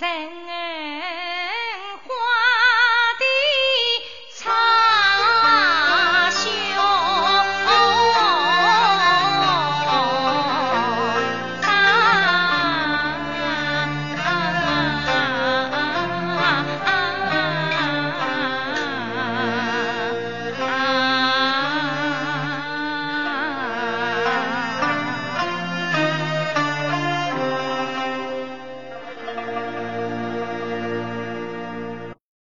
Say.